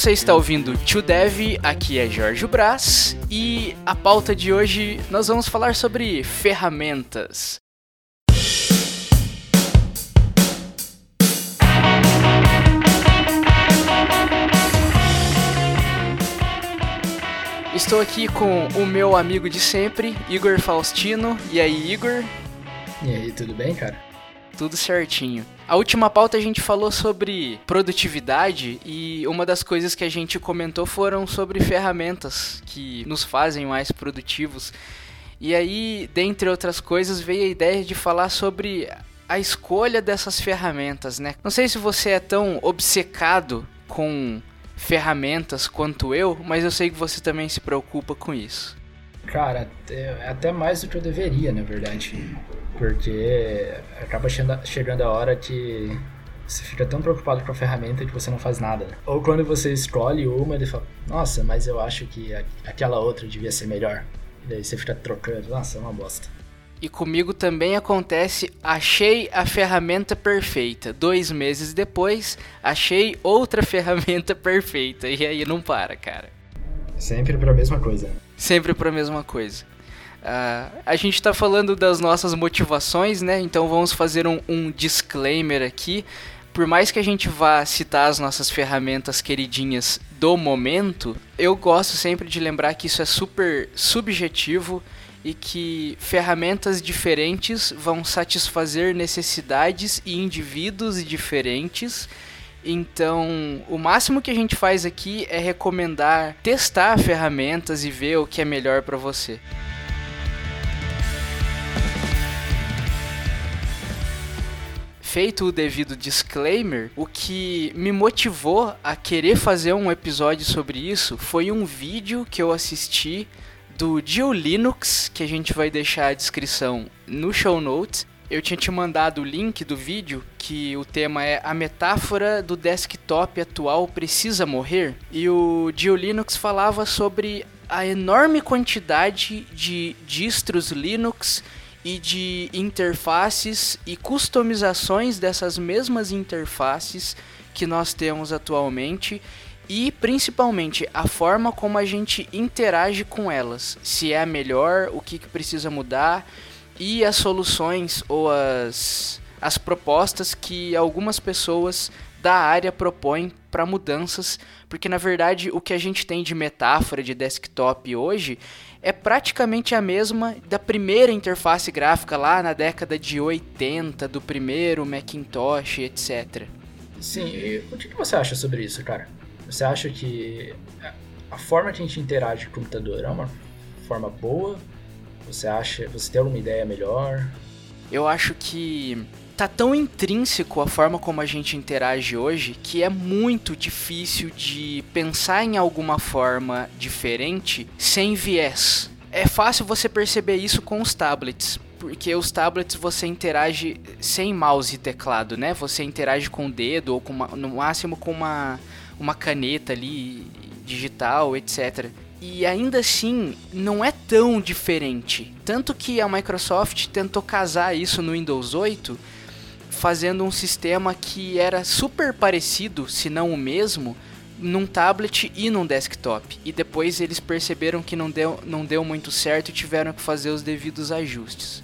Você está ouvindo Tio Dev, aqui é Jorge Brás e a pauta de hoje nós vamos falar sobre ferramentas. Estou aqui com o meu amigo de sempre, Igor Faustino. E aí, Igor? E aí, tudo bem, cara? Tudo certinho. A última pauta a gente falou sobre produtividade e uma das coisas que a gente comentou foram sobre ferramentas que nos fazem mais produtivos. E aí, dentre outras coisas, veio a ideia de falar sobre a escolha dessas ferramentas, né? Não sei se você é tão obcecado com ferramentas quanto eu, mas eu sei que você também se preocupa com isso. Cara, é até mais do que eu deveria, na verdade. Porque acaba chegando a hora que você fica tão preocupado com a ferramenta que você não faz nada. Né? Ou quando você escolhe uma e fala, nossa, mas eu acho que aquela outra devia ser melhor. E daí você fica trocando, nossa, é uma bosta. E comigo também acontece, achei a ferramenta perfeita. Dois meses depois, achei outra ferramenta perfeita. E aí não para, cara. Sempre pra mesma coisa. Sempre pra mesma coisa. Uh, a gente está falando das nossas motivações, né? Então vamos fazer um, um, disclaimer aqui. Por mais que a gente vá citar as nossas ferramentas queridinhas do momento, eu gosto sempre de lembrar que isso é super subjetivo e que ferramentas diferentes vão satisfazer necessidades e indivíduos diferentes. Então, o máximo que a gente faz aqui é recomendar testar ferramentas e ver o que é melhor para você. Feito o devido disclaimer, o que me motivou a querer fazer um episódio sobre isso foi um vídeo que eu assisti do Dio Linux, que a gente vai deixar a descrição no show notes. Eu tinha te mandado o link do vídeo, que o tema é A metáfora do desktop atual precisa morrer. E o Dio Linux falava sobre a enorme quantidade de distros Linux e de interfaces e customizações dessas mesmas interfaces que nós temos atualmente e principalmente a forma como a gente interage com elas, se é a melhor, o que, que precisa mudar e as soluções ou as, as propostas que algumas pessoas da área propõem para mudanças, porque na verdade o que a gente tem de metáfora de desktop hoje é praticamente a mesma da primeira interface gráfica lá na década de 80, do primeiro Macintosh, etc. Sim, e o que você acha sobre isso, cara? Você acha que a forma que a gente interage com o computador é uma forma boa? Você acha, você tem alguma ideia melhor? Eu acho que tá tão intrínseco a forma como a gente interage hoje que é muito difícil de pensar em alguma forma diferente sem viés. É fácil você perceber isso com os tablets, porque os tablets você interage sem mouse e teclado, né? Você interage com o dedo ou com uma, no máximo com uma, uma caneta ali digital, etc. E ainda assim, não é tão diferente. Tanto que a Microsoft tentou casar isso no Windows 8 fazendo um sistema que era super parecido, se não o mesmo, num tablet e num desktop. E depois eles perceberam que não deu, não deu muito certo e tiveram que fazer os devidos ajustes.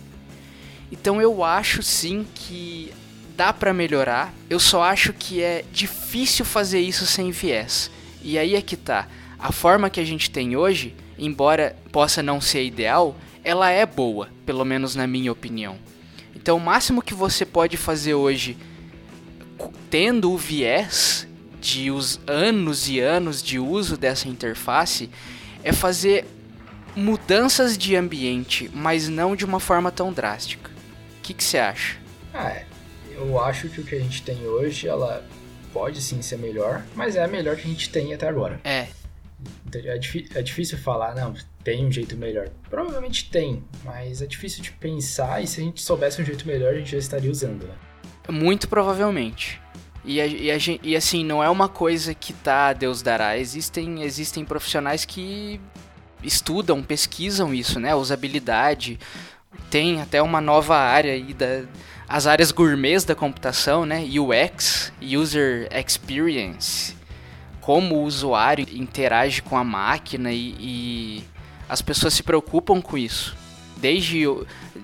Então eu acho sim que dá para melhorar. Eu só acho que é difícil fazer isso sem viés. E aí é que tá. A forma que a gente tem hoje, embora possa não ser ideal, ela é boa, pelo menos na minha opinião. Então, o máximo que você pode fazer hoje, tendo o viés de os anos e anos de uso dessa interface, é fazer mudanças de ambiente, mas não de uma forma tão drástica. O que, você acha? Ah, eu acho que o que a gente tem hoje, ela pode sim ser melhor, mas é a melhor que a gente tem até agora. É. É, é difícil falar, não, tem um jeito melhor. Provavelmente tem, mas é difícil de pensar e se a gente soubesse um jeito melhor, a gente já estaria usando, né? Muito provavelmente. E, a, e, a, e, assim, não é uma coisa que tá Deus dará. Existem, existem profissionais que estudam, pesquisam isso, né? Usabilidade. Tem até uma nova área aí da as áreas gourmets da computação, né? UX, User Experience como o usuário interage com a máquina e, e as pessoas se preocupam com isso. Desde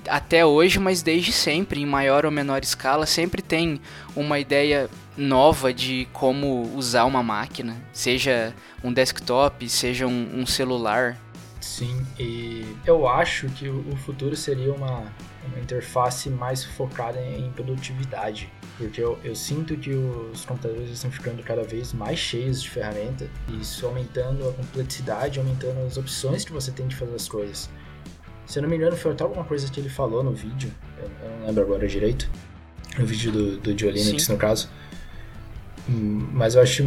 até hoje, mas desde sempre, em maior ou menor escala, sempre tem uma ideia nova de como usar uma máquina, seja um desktop, seja um, um celular. Sim, e eu acho que o futuro seria uma, uma interface mais focada em produtividade, porque eu, eu sinto que os computadores estão ficando cada vez mais cheios de ferramentas, e isso aumentando a complexidade, aumentando as opções que você tem de fazer as coisas. Se eu não me engano, foi até alguma coisa que ele falou no vídeo, eu, eu não lembro agora direito, no vídeo do, do Joe Linux, no caso. Mas eu acho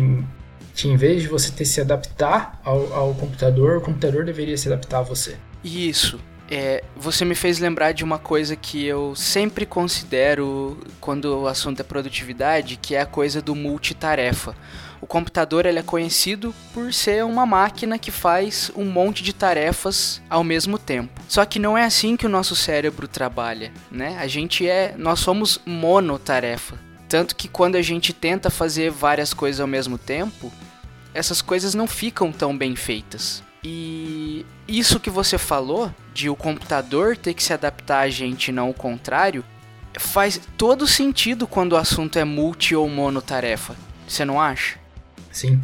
que em vez de você ter se adaptar ao, ao computador, o computador deveria se adaptar a você. Isso. É, você me fez lembrar de uma coisa que eu sempre considero quando o assunto é produtividade, que é a coisa do multitarefa. O computador ele é conhecido por ser uma máquina que faz um monte de tarefas ao mesmo tempo. Só que não é assim que o nosso cérebro trabalha, né? A gente é, nós somos monotarefa. Tanto que quando a gente tenta fazer várias coisas ao mesmo tempo, essas coisas não ficam tão bem feitas. E isso que você falou, de o computador ter que se adaptar a gente e não o contrário, faz todo sentido quando o assunto é multi ou monotarefa. Você não acha? Sim.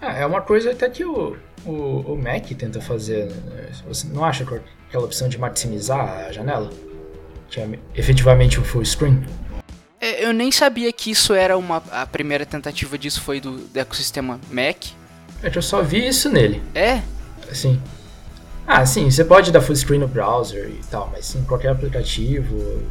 É, é uma coisa até que o, o, o Mac tenta fazer. Né? Você não acha que aquela opção de maximizar a janela? Que é efetivamente o full screen? É, eu nem sabia que isso era uma. A primeira tentativa disso foi do, do ecossistema Mac. É que eu só vi isso nele. É? Sim. Ah, sim, você pode dar full screen no browser e tal, mas em qualquer aplicativo,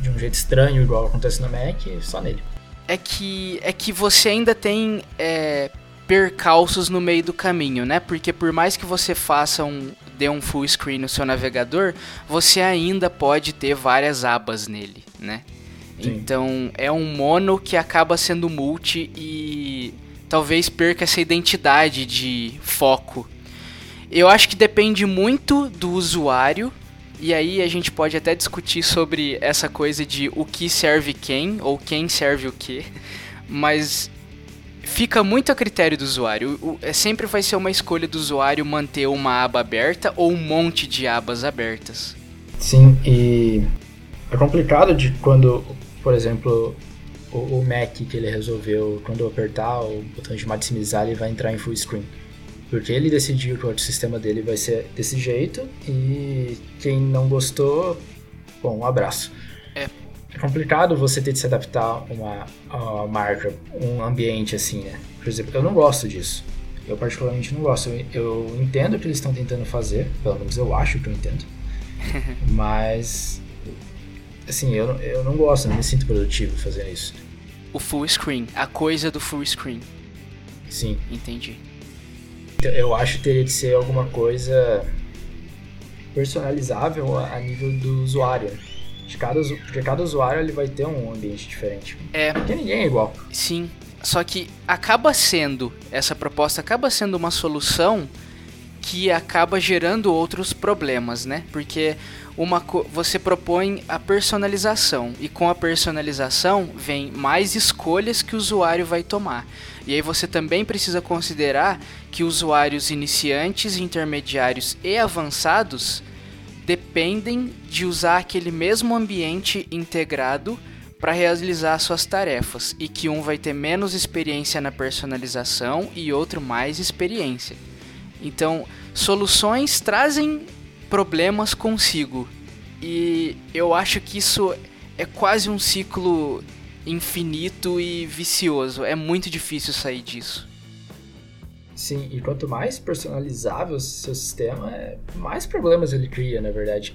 de um jeito estranho, igual acontece no Mac, só nele é que é que você ainda tem é, percalços no meio do caminho, né? Porque por mais que você faça um dê um full screen no seu navegador, você ainda pode ter várias abas nele, né? Sim. Então é um mono que acaba sendo multi e talvez perca essa identidade de foco. Eu acho que depende muito do usuário e aí a gente pode até discutir sobre essa coisa de o que serve quem ou quem serve o que, mas fica muito a critério do usuário. O, é, sempre vai ser uma escolha do usuário manter uma aba aberta ou um monte de abas abertas. Sim, e é complicado de quando, por exemplo, o, o Mac que ele resolveu, quando eu apertar o botão de maximizar, ele vai entrar em full screen. Porque ele decidiu que o sistema dele vai ser desse jeito e quem não gostou, bom, um abraço. É. É complicado você ter de se adaptar a uma, a uma marca, um ambiente assim, né? Por exemplo, eu não gosto disso. Eu particularmente não gosto. Eu, eu entendo o que eles estão tentando fazer, pelo menos eu acho que eu entendo. mas, assim, eu, eu não gosto, não me sinto produtivo fazendo isso. O full screen, a coisa do full screen. Sim. Entendi. Eu acho que teria que ser alguma coisa personalizável a nível do usuário. De cada, porque cada usuário ele vai ter um ambiente diferente. É. Porque ninguém é igual. Sim. Só que acaba sendo, essa proposta acaba sendo uma solução que acaba gerando outros problemas, né? Porque uma você propõe a personalização e com a personalização vem mais escolhas que o usuário vai tomar. E aí você também precisa considerar que usuários iniciantes, intermediários e avançados dependem de usar aquele mesmo ambiente integrado para realizar suas tarefas e que um vai ter menos experiência na personalização e outro mais experiência. Então, soluções trazem problemas consigo. E eu acho que isso é quase um ciclo infinito e vicioso. É muito difícil sair disso. Sim, e quanto mais personalizável o seu sistema, mais problemas ele cria, na verdade.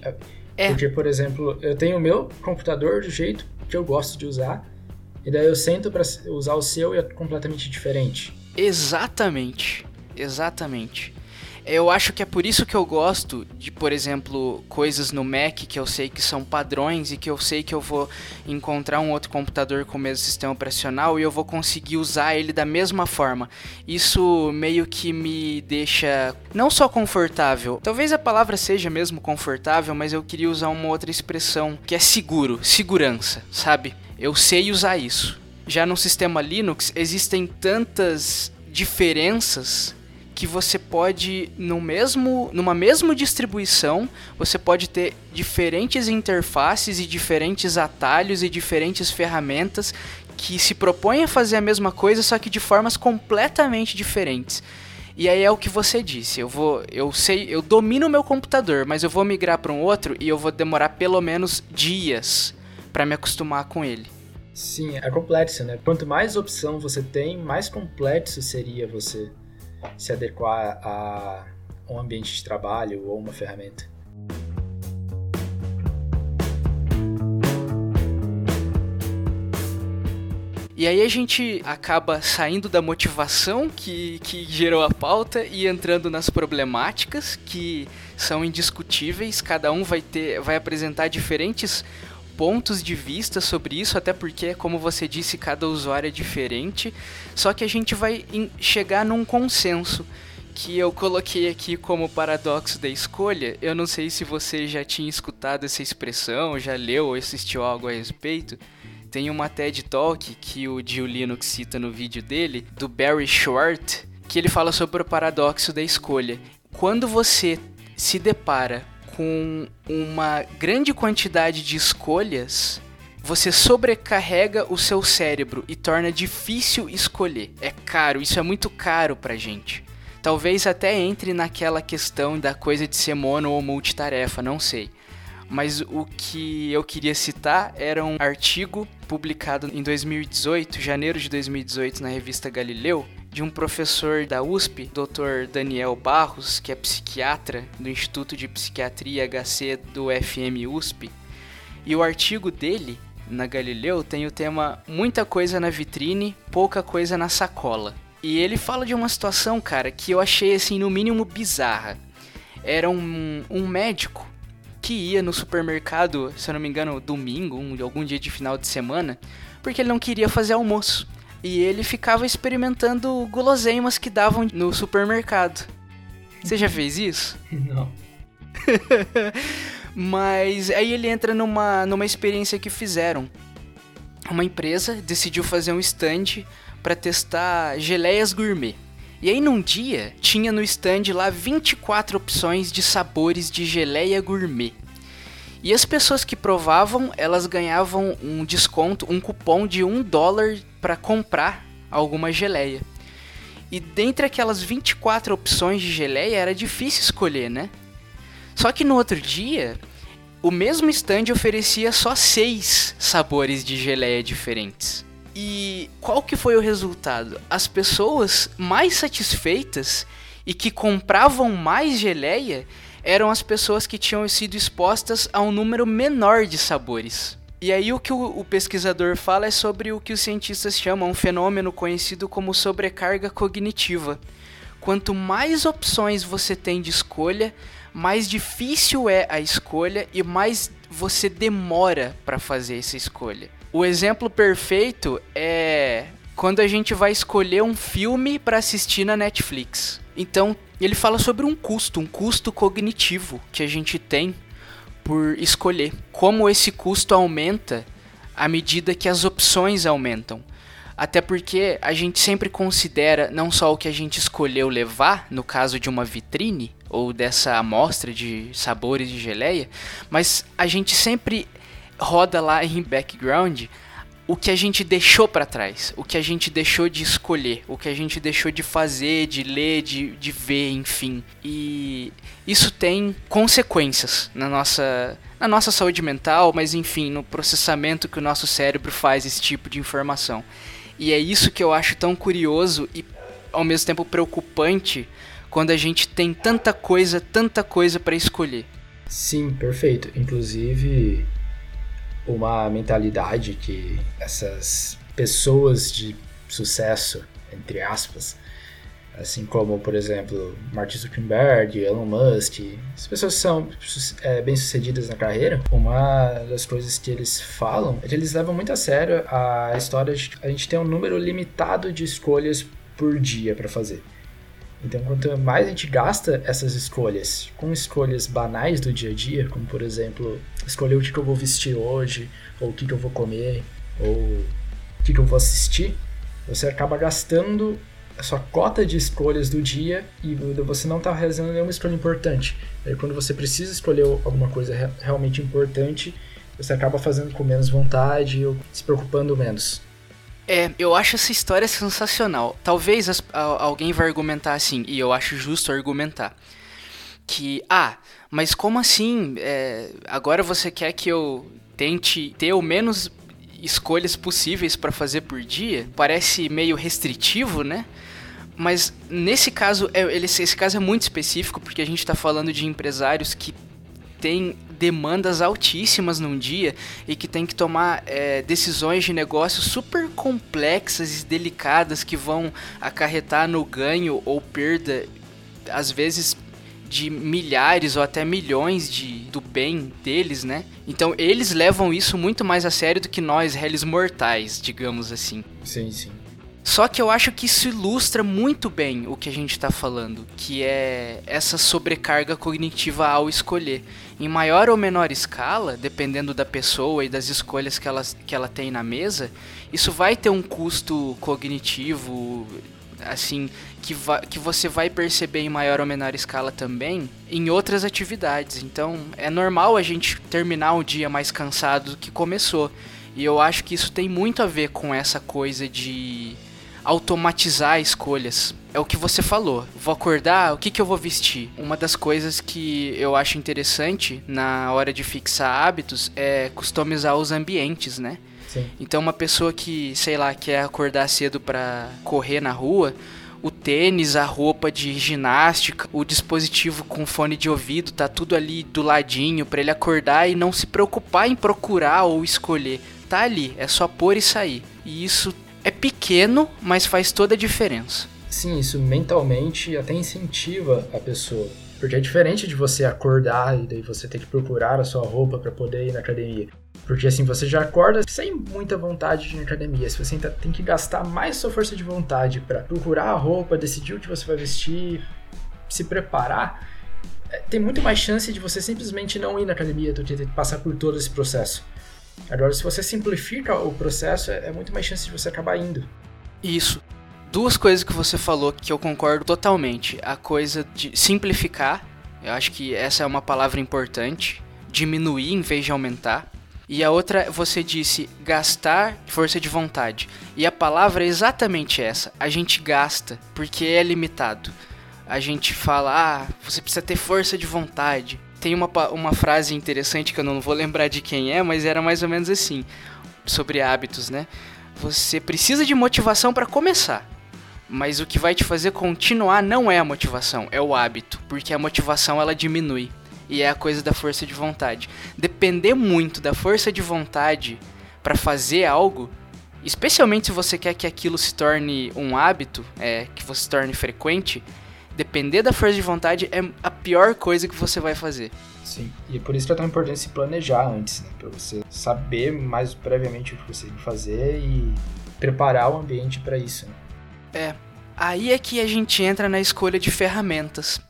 É. Porque, por exemplo, eu tenho o meu computador do jeito que eu gosto de usar, e daí eu sento para usar o seu e é completamente diferente. Exatamente. Exatamente. Eu acho que é por isso que eu gosto de, por exemplo, coisas no Mac que eu sei que são padrões e que eu sei que eu vou encontrar um outro computador com o mesmo sistema operacional e eu vou conseguir usar ele da mesma forma. Isso meio que me deixa não só confortável, talvez a palavra seja mesmo confortável, mas eu queria usar uma outra expressão que é seguro, segurança, sabe? Eu sei usar isso. Já no sistema Linux existem tantas diferenças que você pode no mesmo numa mesma distribuição você pode ter diferentes interfaces e diferentes atalhos e diferentes ferramentas que se propõem a fazer a mesma coisa só que de formas completamente diferentes. E aí é o que você disse eu vou eu sei eu domino o meu computador mas eu vou migrar para um outro e eu vou demorar pelo menos dias para me acostumar com ele. Sim é complexo né? Quanto mais opção você tem mais complexo seria você se adequar a um ambiente de trabalho ou uma ferramenta. E aí a gente acaba saindo da motivação que, que gerou a pauta e entrando nas problemáticas que são indiscutíveis. Cada um vai ter, vai apresentar diferentes pontos de vista sobre isso, até porque, como você disse, cada usuário é diferente. Só que a gente vai chegar num consenso que eu coloquei aqui como paradoxo da escolha. Eu não sei se você já tinha escutado essa expressão, já leu ou assistiu algo a respeito. Tem uma TED Talk que o Gil Linux cita no vídeo dele, do Barry Short, que ele fala sobre o paradoxo da escolha. Quando você se depara com uma grande quantidade de escolhas, você sobrecarrega o seu cérebro e torna difícil escolher. É caro, isso é muito caro pra gente. Talvez até entre naquela questão da coisa de ser mono ou multitarefa, não sei. Mas o que eu queria citar era um artigo publicado em 2018, janeiro de 2018, na revista Galileu, de um professor da USP, Dr. Daniel Barros, que é psiquiatra do Instituto de Psiquiatria HC do FM USP. E o artigo dele na Galileu tem o tema Muita coisa na vitrine, pouca coisa na sacola. E ele fala de uma situação, cara, que eu achei assim no mínimo bizarra. Era um, um médico que ia no supermercado, se eu não me engano, domingo, um, algum dia de final de semana, porque ele não queria fazer almoço e ele ficava experimentando guloseimas que davam no supermercado. Você já fez isso? Não. Mas aí ele entra numa, numa experiência que fizeram. Uma empresa decidiu fazer um stand para testar geleias gourmet. E aí num dia tinha no stand lá 24 opções de sabores de geleia gourmet. E as pessoas que provavam, elas ganhavam um desconto, um cupom de um dólar para comprar alguma geleia. E dentre aquelas 24 opções de geleia era difícil escolher, né? Só que no outro dia, o mesmo stand oferecia só seis sabores de geleia diferentes. E qual que foi o resultado? As pessoas mais satisfeitas e que compravam mais geleia eram as pessoas que tinham sido expostas a um número menor de sabores. E aí o que o, pesquisador fala é sobre o que os cientistas chamam um fenômeno conhecido como sobrecarga cognitiva. Quanto mais opções você tem de escolha, mais difícil é a escolha e mais você demora para fazer essa escolha. O exemplo perfeito é quando a gente vai escolher um filme para assistir na Netflix. Então, ele fala sobre um custo, um custo cognitivo que a gente tem por escolher. Como esse custo aumenta à medida que as opções aumentam. Até porque a gente sempre considera não só o que a gente escolheu levar, no caso de uma vitrine ou dessa amostra de sabores de geleia, mas a gente sempre roda lá em background o que a gente deixou para trás, o que a gente deixou de escolher, o que a gente deixou de fazer, de ler, de, de ver, enfim. E isso tem consequências na nossa, na nossa saúde mental, mas enfim, no processamento que o nosso cérebro faz esse tipo de informação. E é isso que eu acho tão curioso e ao mesmo tempo preocupante quando a gente tem tanta coisa, tanta coisa para escolher. Sim, perfeito. Inclusive, uma mentalidade que essas pessoas de sucesso, entre aspas, assim como, por exemplo, Mark Zuckerberg, Elon Musk, as pessoas são é, bem-sucedidas na carreira, uma das coisas que eles falam é que eles levam muito a sério a história de a gente tem um número limitado de escolhas por dia para fazer. Então, quanto mais a gente gasta essas escolhas com escolhas banais do dia a dia, como por exemplo, escolher o que, eu vou vestir hoje, ou o que, eu vou comer, ou o que, eu vou assistir, você acaba gastando a sua cota de escolhas do dia e você não está realizando nenhuma escolha importante. Aí quando você precisa escolher alguma coisa realmente importante, você acaba fazendo com menos vontade ou se preocupando menos. É, eu acho essa história sensacional. Talvez as, a, alguém vai argumentar assim, e eu acho justo argumentar. Que, ah, mas como assim? É, agora você quer que eu tente ter o menos escolhas possíveis para fazer por dia? Parece meio restritivo, né? Mas nesse caso, é, esse caso é muito específico porque a gente está falando de empresários que têm demandas altíssimas num dia e que tem que tomar é, decisões de negócio super complexas e delicadas que vão acarretar no ganho ou perda, às vezes de milhares ou até milhões de, do bem deles, né? Então eles levam isso muito mais a sério do que nós, réis mortais, digamos assim. Sim, sim. Só que eu acho que isso ilustra muito bem o que a gente está falando, que é essa sobrecarga cognitiva ao escolher. Em maior ou menor escala, dependendo da pessoa e das escolhas que ela, que ela tem na mesa, isso vai ter um custo cognitivo, assim, que, que você vai perceber em maior ou menor escala também em outras atividades. Então é normal a gente terminar o dia mais cansado do que começou. E eu acho que isso tem muito a ver com essa coisa de automatizar escolhas. É o que você falou. Vou acordar, o que, que eu vou vestir? Uma das coisas que eu acho interessante na hora de fixar hábitos é customizar os ambientes, né? Sim. Então uma pessoa que, sei lá, quer acordar cedo para correr na rua, o tênis, a roupa de ginástica, o dispositivo com fone de ouvido, tá tudo ali do ladinho para ele acordar e não se preocupar em procurar ou escolher. Tá ali, é só pôr e sair. E isso é pequeno, mas faz toda a diferença. Sim, isso mentalmente até incentiva a pessoa. Porque é diferente de você acordar e daí você ter que procurar a sua roupa para poder ir na academia. Porque assim, você já acorda sem muita vontade de ir na academia. Se você tem que gastar mais sua força de vontade para procurar a roupa, decidir o que você vai vestir, se preparar, é, tem muito mais chance de você simplesmente não ir na academia do que passar por todo esse processo. Agora, se você simplifica o processo, é, é muito mais chance de você acabar indo. Isso. Duas coisas que você falou que eu concordo totalmente. A coisa de simplificar, eu acho que essa é uma palavra importante. Diminuir em vez de aumentar. E a outra, você disse gastar força de vontade. E a palavra é exatamente essa. A gente gasta porque é limitado. A gente fala, ah, você precisa ter força de vontade tem uma, uma frase interessante que eu não vou lembrar de quem é, mas era mais ou menos assim, sobre hábitos, né? Você precisa de motivação para começar. Mas o que vai te fazer continuar não é a motivação, é o hábito, porque a motivação ela diminui. E é a coisa da força de vontade. Depender muito da força de vontade para fazer algo, especialmente se você quer que aquilo se torne um hábito, é, que você se torne frequente, depender da força de vontade é a pior coisa que você vai fazer. Sim, e por isso que é tão importante se planejar antes, né? Pra você saber mais previamente o que você tem que fazer e preparar o ambiente para isso. Né? É, aí é que a gente entra na escolha de ferramentas.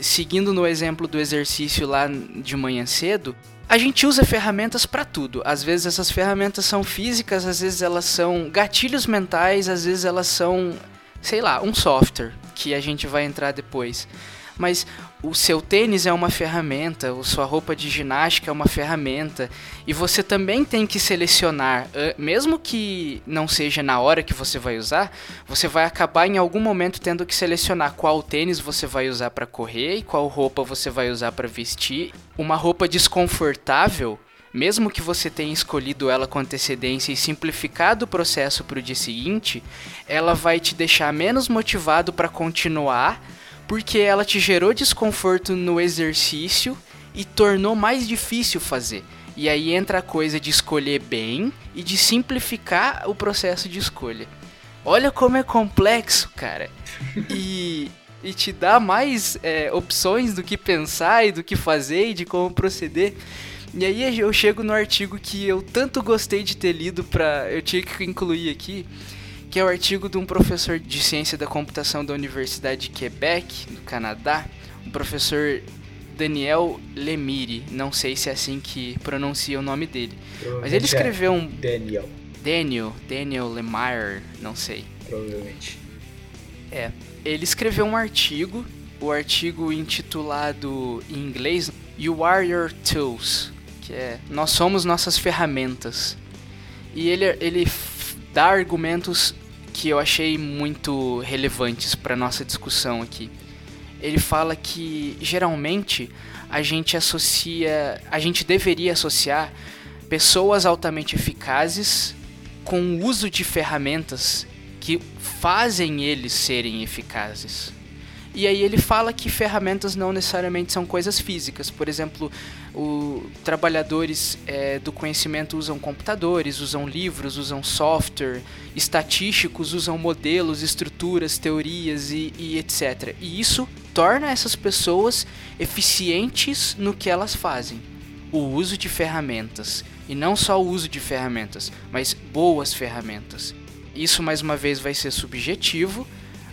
Seguindo no exemplo do exercício lá de manhã cedo, a gente usa ferramentas para tudo. Às vezes essas ferramentas são físicas, às vezes elas são gatilhos mentais, às vezes elas são, sei lá, um software que a gente vai entrar depois. Mas o seu tênis é uma ferramenta, a sua roupa de ginástica é uma ferramenta, e você também tem que selecionar, mesmo que não seja na hora que você vai usar, você vai acabar em algum momento tendo que selecionar qual tênis você vai usar para correr e qual roupa você vai usar para vestir. Uma roupa desconfortável mesmo que você tenha escolhido ela com antecedência e simplificado o processo para o dia seguinte, ela vai te deixar menos motivado para continuar porque ela te gerou desconforto no exercício e tornou mais difícil fazer. E aí entra a coisa de escolher bem e de simplificar o processo de escolha. Olha como é complexo, cara. E, e te dá mais é, opções do que pensar e do que fazer e de como proceder. E aí eu chego no artigo que eu tanto gostei de ter lido pra. Eu tinha que incluir aqui que é o artigo de um professor de ciência da computação da Universidade de Quebec, no Canadá, um professor Daniel Lemire. Não sei se é assim que pronuncia o nome dele. Mas ele escreveu um. Daniel. Daniel, Daniel Lemire, não sei. Provavelmente. É. Ele escreveu um artigo, o artigo intitulado em inglês You Are Your Tools, que é Nós somos nossas ferramentas. E ele, ele dá argumentos que eu achei muito relevantes para nossa discussão aqui. Ele fala que geralmente a gente associa, a gente deveria associar pessoas altamente eficazes com o uso de ferramentas que fazem eles serem eficazes. E aí ele fala que ferramentas não necessariamente são coisas físicas. Por exemplo, o, trabalhadores é, do conhecimento usam computadores, usam livros, usam software, estatísticos usam modelos, estruturas, teorias e, e etc. E isso torna essas pessoas eficientes no que elas fazem. O uso de ferramentas. E não só o uso de ferramentas, mas boas ferramentas. Isso mais uma vez vai ser subjetivo,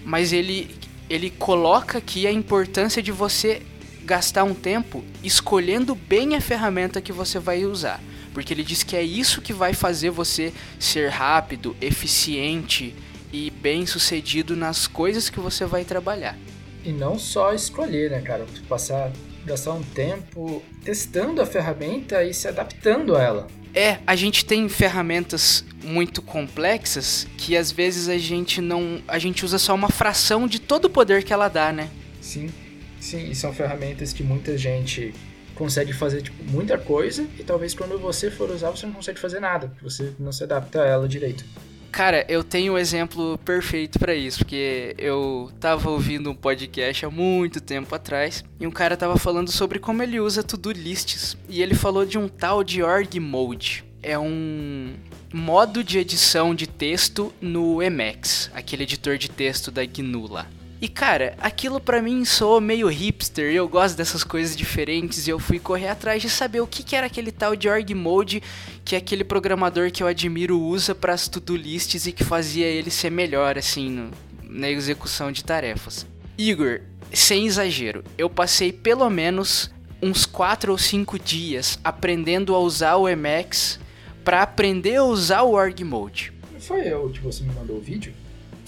mas ele ele coloca aqui a importância de você gastar um tempo escolhendo bem a ferramenta que você vai usar. Porque ele diz que é isso que vai fazer você ser rápido, eficiente e bem sucedido nas coisas que você vai trabalhar. E não só escolher, né, cara? Passar, gastar um tempo testando a ferramenta e se adaptando a ela. É, a gente tem ferramentas muito complexas que às vezes a gente não. A gente usa só uma fração de todo o poder que ela dá, né? Sim, sim, e são ferramentas que muita gente consegue fazer tipo, muita coisa e talvez quando você for usar você não consegue fazer nada, porque você não se adapta a ela direito. Cara, eu tenho um exemplo perfeito para isso, porque eu tava ouvindo um podcast há muito tempo atrás e um cara tava falando sobre como ele usa to-do lists e ele falou de um tal de org mode. É um modo de edição de texto no Emacs, aquele editor de texto da GNU lá. E cara, aquilo para mim soou meio hipster, eu gosto dessas coisas diferentes e eu fui correr atrás de saber o que, que era aquele tal de org mode que é aquele programador que eu admiro usa para as to-do lists e que fazia ele ser melhor assim no, na execução de tarefas. Igor, sem exagero, eu passei pelo menos uns 4 ou 5 dias aprendendo a usar o Emacs para aprender a usar o org mode. Foi eu que você me mandou o vídeo?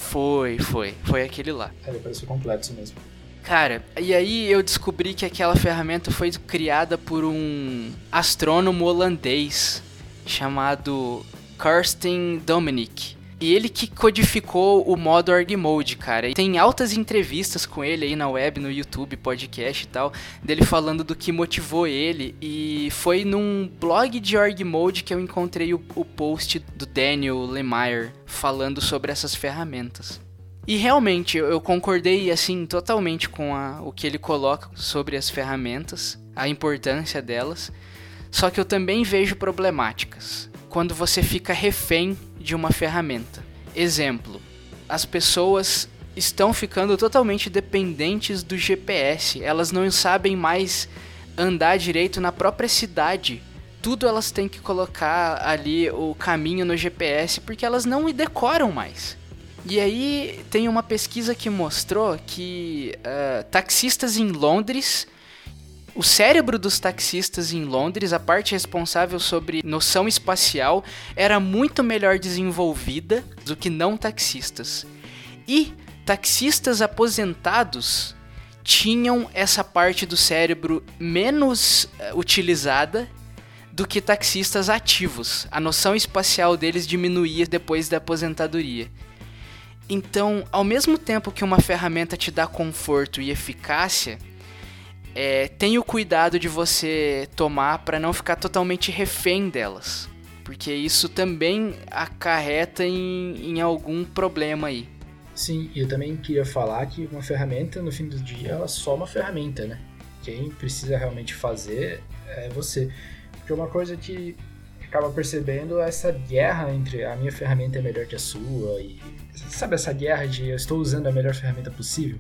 Foi, foi. Foi aquele lá. É, parece complexo mesmo. Cara, e aí eu descobri que aquela ferramenta foi criada por um astrônomo holandês chamado Karsten Dominic. E ele que codificou o modo org mode, cara. E tem altas entrevistas com ele aí na web, no YouTube, podcast e tal, dele falando do que motivou ele. E foi num blog de org mode que eu encontrei o, o post do Daniel Lemire falando sobre essas ferramentas. E realmente eu concordei assim totalmente com a, o que ele coloca sobre as ferramentas, a importância delas. Só que eu também vejo problemáticas quando você fica refém de uma ferramenta. Exemplo: as pessoas estão ficando totalmente dependentes do GPS, elas não sabem mais andar direito na própria cidade. Tudo elas têm que colocar ali o caminho no GPS porque elas não decoram mais. E aí tem uma pesquisa que mostrou que uh, taxistas em Londres o cérebro dos taxistas em Londres, a parte responsável sobre noção espacial, era muito melhor desenvolvida do que não taxistas. E taxistas aposentados tinham essa parte do cérebro menos uh, utilizada do que taxistas ativos. A noção espacial deles diminuía depois da aposentadoria. Então, ao mesmo tempo que uma ferramenta te dá conforto e eficácia, é, tenha o cuidado de você tomar para não ficar totalmente refém delas. Porque isso também acarreta em, em algum problema aí. Sim, e eu também queria falar que uma ferramenta, no fim do dia, ela é só uma ferramenta, né? Quem precisa realmente fazer é você. Porque uma coisa que acaba percebendo é essa guerra entre a minha ferramenta é melhor que a sua e sabe essa guerra de eu estou usando a melhor ferramenta possível?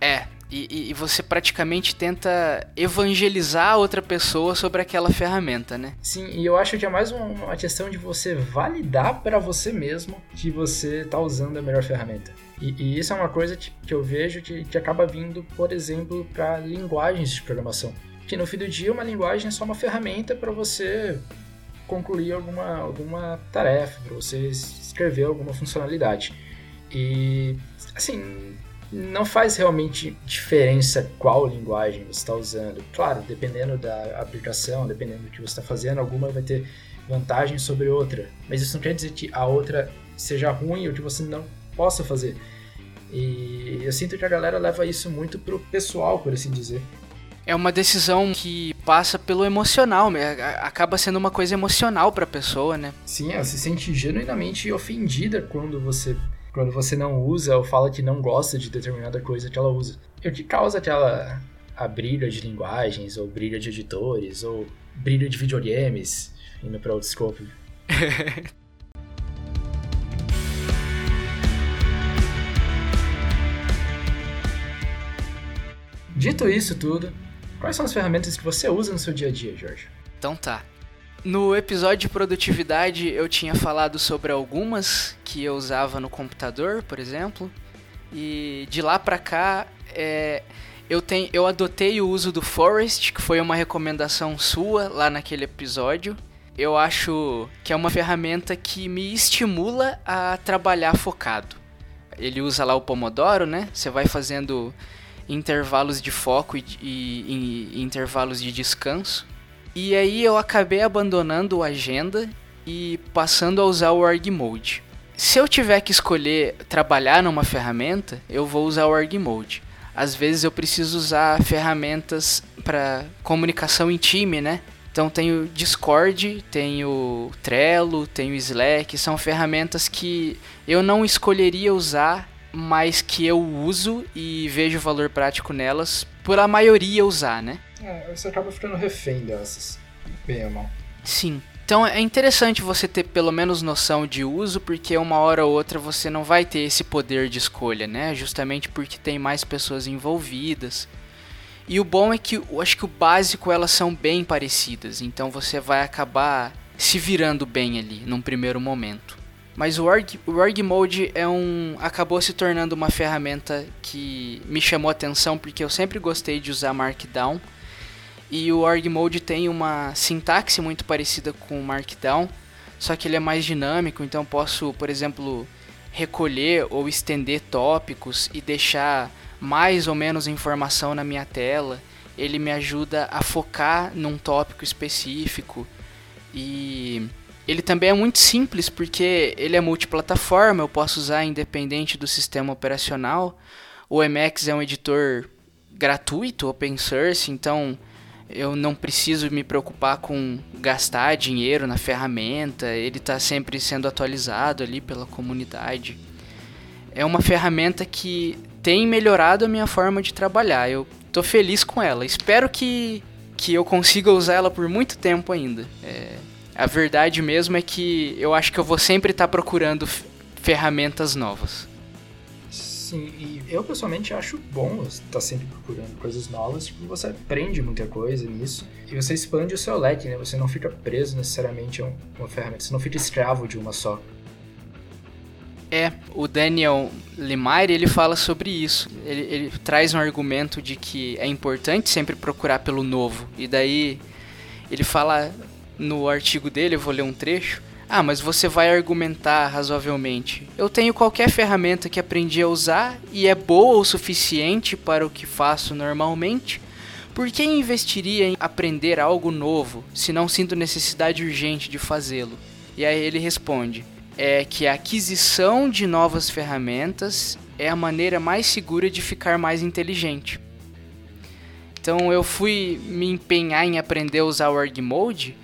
É, e, e, você praticamente tenta evangelizar a outra pessoa sobre aquela ferramenta, né? Sim, e eu acho que é mais uma, uma questão de você validar para você mesmo que você tá usando a melhor ferramenta. E, e isso é uma coisa que, que eu vejo que, que acaba vindo, por exemplo, para linguagens de programação. Que no fim do dia uma linguagem é só uma ferramenta para você concluir alguma, alguma tarefa, para você escrever alguma funcionalidade. E, assim, não faz realmente diferença qual linguagem você está usando. Claro, dependendo da aplicação, dependendo do que você está fazendo, alguma vai ter vantagem sobre outra. Mas isso não quer dizer que a outra seja ruim ou que você não possa fazer. E eu sinto que a galera leva isso muito pro pessoal, por assim dizer. É uma decisão que passa pelo emocional, acaba sendo uma coisa emocional para a pessoa, né? Sim, ela se sente genuinamente ofendida quando você quando você não usa ou fala que não gosta de determinada coisa que ela usa. E o que causa aquela a briga de linguagens ou briga de editores ou briga de videogames, indo para outro escopo. Dito isso tudo, quais são as ferramentas que você usa no seu dia a dia, Jorge? Então tá. No episódio de produtividade eu tinha falado sobre algumas que eu usava no computador, por exemplo, e de lá pra cá é, eu, tenho, eu adotei o uso do Forest, que foi uma recomendação sua lá naquele episódio. Eu acho que é uma ferramenta que me estimula a trabalhar focado. Ele usa lá o Pomodoro, né? Você vai fazendo intervalos de foco e, e, e intervalos de descanso. E aí eu acabei abandonando o agenda e passando a usar o org mode. Se eu tiver que escolher trabalhar numa ferramenta, eu vou usar o org mode. Às vezes eu preciso usar ferramentas para comunicação em time, né? Então tenho Discord, tenho Trello, tenho Slack, são ferramentas que eu não escolheria usar mas que eu uso e vejo valor prático nelas por a maioria usar, né? É, você acaba ficando refém dessas, bem ou mal. Sim. Então é interessante você ter pelo menos noção de uso, porque uma hora ou outra você não vai ter esse poder de escolha, né? Justamente porque tem mais pessoas envolvidas. E o bom é que eu acho que o básico elas são bem parecidas, então você vai acabar se virando bem ali num primeiro momento. Mas o org, o org Mode é um, acabou se tornando uma ferramenta que me chamou atenção porque eu sempre gostei de usar Markdown. E o org Mode tem uma sintaxe muito parecida com o Markdown, só que ele é mais dinâmico, então posso, por exemplo, recolher ou estender tópicos e deixar mais ou menos informação na minha tela. Ele me ajuda a focar num tópico específico e ele também é muito simples porque ele é multiplataforma, eu posso usar independente do sistema operacional. O Emacs é um editor gratuito, open source, então eu não preciso me preocupar com gastar dinheiro na ferramenta, ele está sempre sendo atualizado ali pela comunidade. É uma ferramenta que tem melhorado a minha forma de trabalhar, eu estou feliz com ela. Espero que, que eu consiga usar ela por muito tempo ainda. É, a verdade mesmo é que eu acho que eu vou sempre estar tá procurando ferramentas novas. Sim, e eu pessoalmente acho bom estar sempre procurando coisas novas, porque você aprende muita coisa nisso e você expande o seu leque, né? Você não fica preso necessariamente a uma ferramenta, você não fica escravo de uma só. É, o Daniel Limire, ele fala sobre isso. Ele, ele traz um argumento de que é importante sempre procurar pelo novo. E daí ele fala no artigo dele, eu vou ler um trecho. Ah, mas você vai argumentar razoavelmente. Eu tenho qualquer ferramenta que aprendi a usar e é boa o suficiente para o que faço normalmente. Por que investiria em aprender algo novo se não sinto necessidade urgente de fazê-lo? E aí ele responde: é que a aquisição de novas ferramentas é a maneira mais segura de ficar mais inteligente. Então eu fui me empenhar em aprender a usar o Org Mode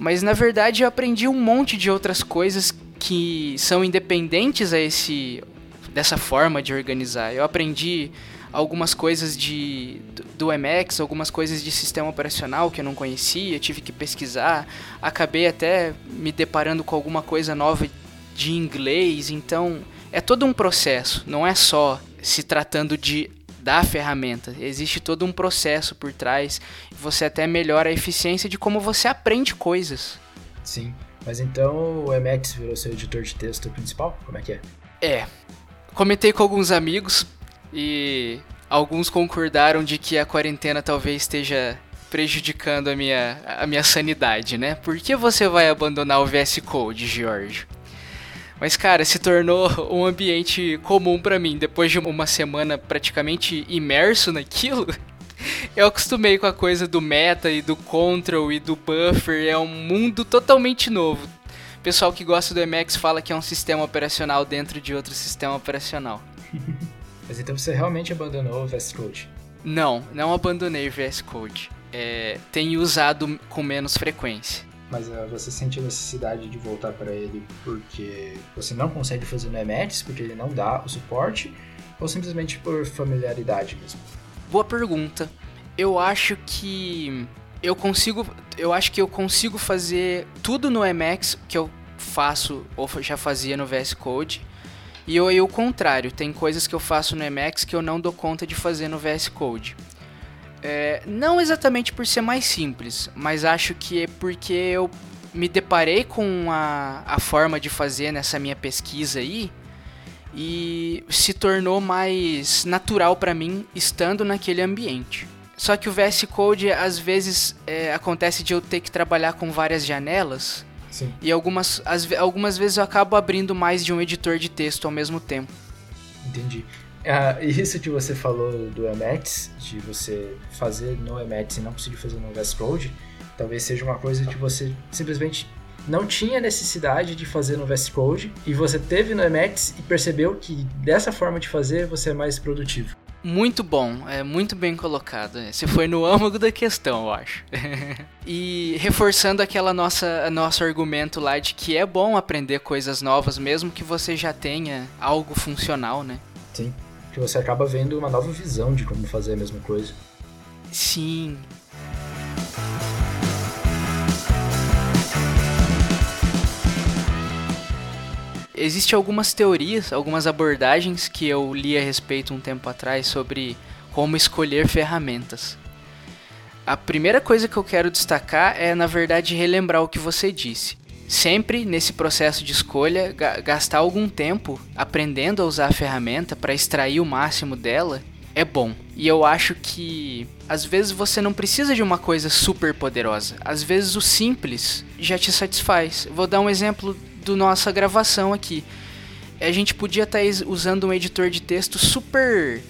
mas na verdade eu aprendi um monte de outras coisas que são independentes a esse dessa forma de organizar. Eu aprendi algumas coisas de do MX, algumas coisas de sistema operacional que eu não conhecia, tive que pesquisar, acabei até me deparando com alguma coisa nova de inglês, então é todo um processo, não é só se tratando de da ferramenta. Existe todo um processo por trás. Você até melhora a eficiência de como você aprende coisas. Sim. Mas então o Emacs virou seu editor de texto principal? Como é que é? É. comentei com alguns amigos e alguns concordaram de que a quarentena talvez esteja prejudicando a minha, a minha sanidade, né? Por que você vai abandonar o VS Code, Giorgio? Mas, cara, se tornou um ambiente comum para mim. Depois de uma semana praticamente imerso naquilo, eu acostumei com a coisa do meta e do control e do buffer. É um mundo totalmente novo. O pessoal que gosta do Emacs fala que é um sistema operacional dentro de outro sistema operacional. Mas então você realmente abandonou o VS Code? Não, não abandonei o VS Code. É, tenho usado com menos frequência. Mas uh, você sente necessidade de voltar para ele porque você não consegue fazer no Emacs, porque ele não dá o suporte, ou simplesmente por familiaridade mesmo? Boa pergunta. Eu acho que eu consigo, eu acho que eu consigo fazer tudo no Emacs que eu faço ou já fazia no VS Code. E eu, eu o contrário, tem coisas que eu faço no Emacs que eu não dou conta de fazer no VS Code. É, não exatamente por ser mais simples, mas acho que é porque eu me deparei com a, a forma de fazer nessa minha pesquisa aí e se tornou mais natural para mim estando naquele ambiente. Só que o VS Code às vezes é, acontece de eu ter que trabalhar com várias janelas Sim. e algumas, as, algumas vezes eu acabo abrindo mais de um editor de texto ao mesmo tempo. Entendi. Ah, isso que você falou do Emacs, de você fazer no Emacs e não conseguir fazer no VS Code, talvez seja uma coisa que você simplesmente não tinha necessidade de fazer no VS Code e você teve no Emacs e percebeu que dessa forma de fazer você é mais produtivo. Muito bom, é muito bem colocado. Você foi no âmago da questão, eu acho. e reforçando aquela nossa nosso argumento lá de que é bom aprender coisas novas mesmo que você já tenha algo funcional, né? Sim que você acaba vendo uma nova visão de como fazer a mesma coisa. Sim. Existem algumas teorias, algumas abordagens que eu li a respeito um tempo atrás sobre como escolher ferramentas. A primeira coisa que eu quero destacar é, na verdade, relembrar o que você disse sempre nesse processo de escolha gastar algum tempo aprendendo a usar a ferramenta para extrair o máximo dela é bom. E eu acho que às vezes você não precisa de uma coisa super poderosa. Às vezes o simples já te satisfaz. Vou dar um exemplo do nossa gravação aqui. A gente podia estar tá usando um editor de texto super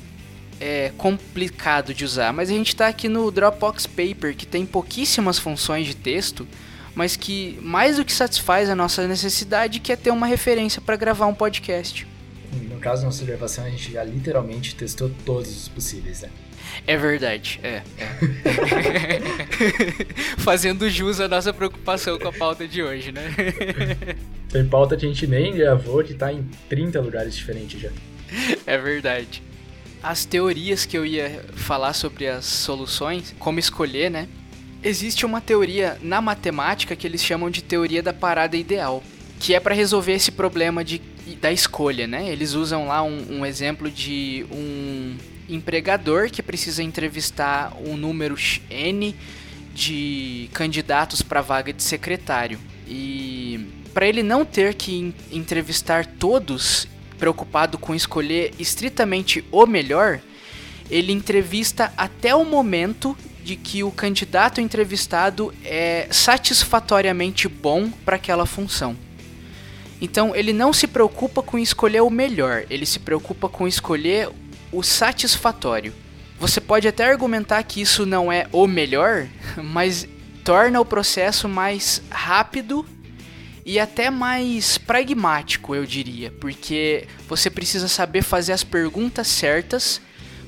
é, complicado de usar, mas a gente está aqui no Dropbox Paper que tem pouquíssimas funções de texto mas que mais do que satisfaz a nossa necessidade, que é ter uma referência para gravar um podcast. No caso da nossa gravação, a gente já literalmente testou todos os possíveis, né? É verdade, é. é. Fazendo jus à nossa preocupação com a pauta de hoje, né? Tem pauta que a gente nem gravou, que tá em 30 lugares diferentes já. É verdade. As teorias que eu ia falar sobre as soluções, como escolher, né? Existe uma teoria na matemática que eles chamam de teoria da parada ideal, que é para resolver esse problema de, da escolha, né? Eles usam lá um, um exemplo de um empregador que precisa entrevistar um número N de candidatos para vaga de secretário. E para ele não ter que entrevistar todos, preocupado com escolher estritamente o melhor, ele entrevista até o momento de que o candidato entrevistado é satisfatoriamente bom para aquela função. Então ele não se preocupa com escolher o melhor, ele se preocupa com escolher o satisfatório. Você pode até argumentar que isso não é o melhor, mas torna o processo mais rápido e até mais pragmático, eu diria, porque você precisa saber fazer as perguntas certas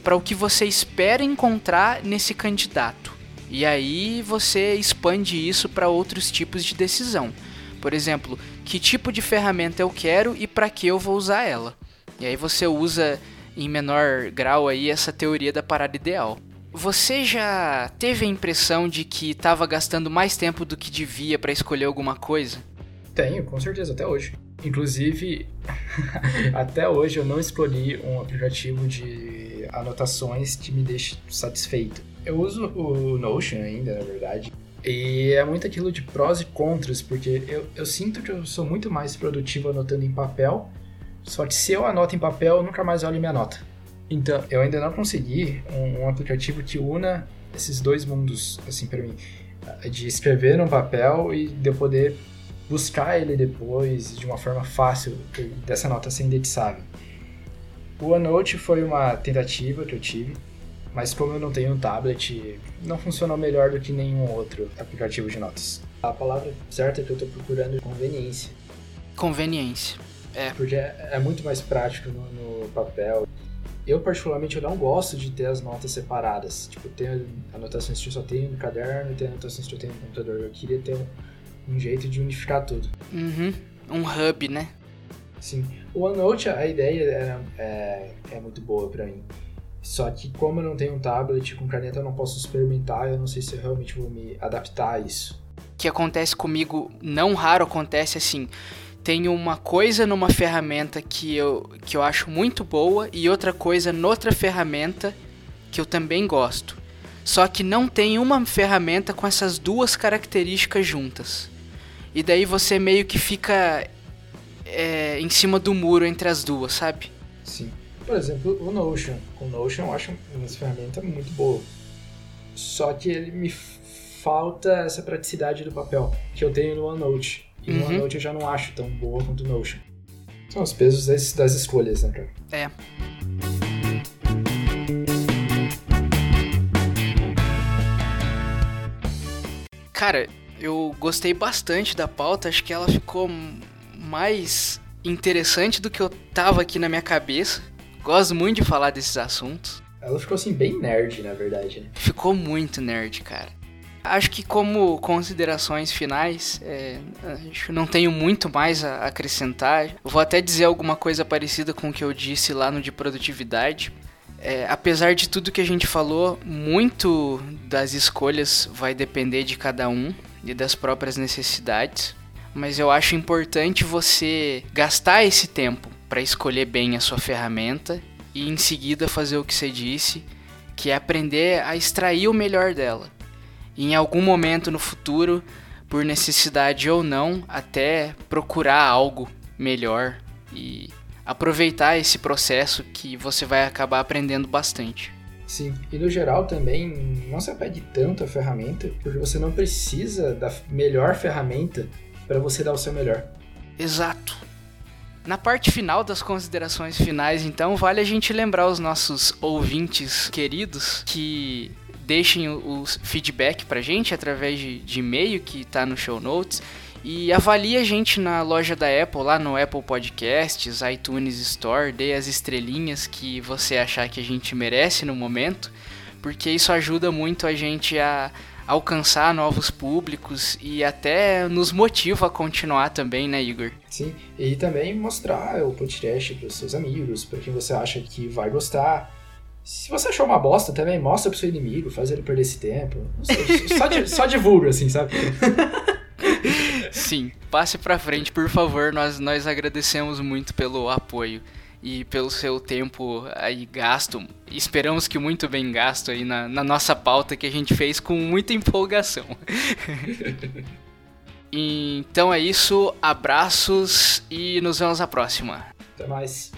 para o que você espera encontrar nesse candidato. E aí você expande isso para outros tipos de decisão. Por exemplo, que tipo de ferramenta eu quero e para que eu vou usar ela. E aí você usa em menor grau aí essa teoria da parada ideal. Você já teve a impressão de que estava gastando mais tempo do que devia para escolher alguma coisa? Tenho, com certeza, até hoje. Inclusive, até hoje eu não escolhi um aplicativo de anotações que me deixe satisfeito. Eu uso o Notion ainda, na verdade. E é muito aquilo de prós e contras, porque eu, eu sinto que eu sou muito mais produtivo anotando em papel Só que se eu anoto em papel, eu nunca mais olho minha nota. Então, eu ainda não consegui um, um aplicativo que una esses dois mundos, assim, para mim. De escrever num papel e de eu poder buscar ele depois de uma forma fácil, dessa nota ser indexável. O OneNote foi uma tentativa que eu tive, mas como eu não tenho um tablet, não funcionou melhor do que nenhum outro aplicativo de notas. A palavra certa que eu estou procurando é conveniência. Conveniência, é. Porque é, é muito mais prático no, no, papel. Eu, particularmente, eu não gosto de ter as notas separadas. Tipo, tem anotações que eu só tenho no caderno tem anotações que eu tenho no computador. Eu queria ter um, um jeito de unificar tudo. Uhum. Um hub, né? Sim. O OneNote, a ideia é, é, é muito boa para mim. Só que como eu não tenho um tablet com caneta, eu não posso experimentar, eu não sei se eu realmente vou me adaptar a isso. O que acontece comigo, não raro acontece assim, tenho uma coisa numa ferramenta que eu, que eu acho muito boa e outra coisa noutra ferramenta que eu também gosto. Só que não tem uma ferramenta com essas duas características juntas. E daí você meio que fica é, em cima do muro entre as duas, sabe? Sim. Por exemplo, o Notion. O Notion eu acho uma ferramenta muito boa. Só que ele me falta essa praticidade do papel que eu tenho no OneNote. E uhum. no OneNote eu já não acho tão boa quanto o Notion. São os pesos das, das escolhas, né, cara? É. Cara, eu gostei bastante da pauta, acho que ela ficou mais interessante do que eu tava aqui na minha cabeça. Gosto muito de falar desses assuntos. Ela ficou assim bem nerd, na verdade. Né? Ficou muito nerd, cara. Acho que como considerações finais, é, acho não tenho muito mais a acrescentar. Vou até dizer alguma coisa parecida com o que eu disse lá no de produtividade. É, apesar de tudo que a gente falou, muito das escolhas vai depender de cada um e das próprias necessidades. Mas eu acho importante você gastar esse tempo para escolher bem a sua ferramenta e em seguida fazer o que você disse, que é aprender a extrair o melhor dela. E em algum momento no futuro, por necessidade ou não, até procurar algo melhor e aproveitar esse processo que você vai acabar aprendendo bastante. Sim, e no geral também não se pede tanto a ferramenta, porque você não precisa da melhor ferramenta para você dar o seu melhor. Exato. Na parte final das considerações finais, então, vale a gente lembrar os nossos ouvintes queridos que deixem o feedback pra gente através de, de e-mail que tá no show notes e avalie a gente na loja da Apple, lá no Apple Podcasts, iTunes Store, dê as estrelinhas que você achar que a gente merece no momento, porque isso ajuda muito a gente a alcançar novos públicos e até nos motiva a continuar também, né, Igor? Sim, e também mostrar o podcast para os seus amigos, para quem você acha que vai gostar. Se você achou uma bosta também, mostra pro seu inimigo, faz ele perder esse tempo. Só, só divulga, assim, sabe? Sim, passe pra frente, por favor. Nós, nós agradecemos muito pelo apoio e pelo seu tempo aí gasto. Esperamos que muito bem gasto aí na, na nossa pauta que a gente fez com muita empolgação. então é isso, abraços e nos vemos na próxima. Até mais.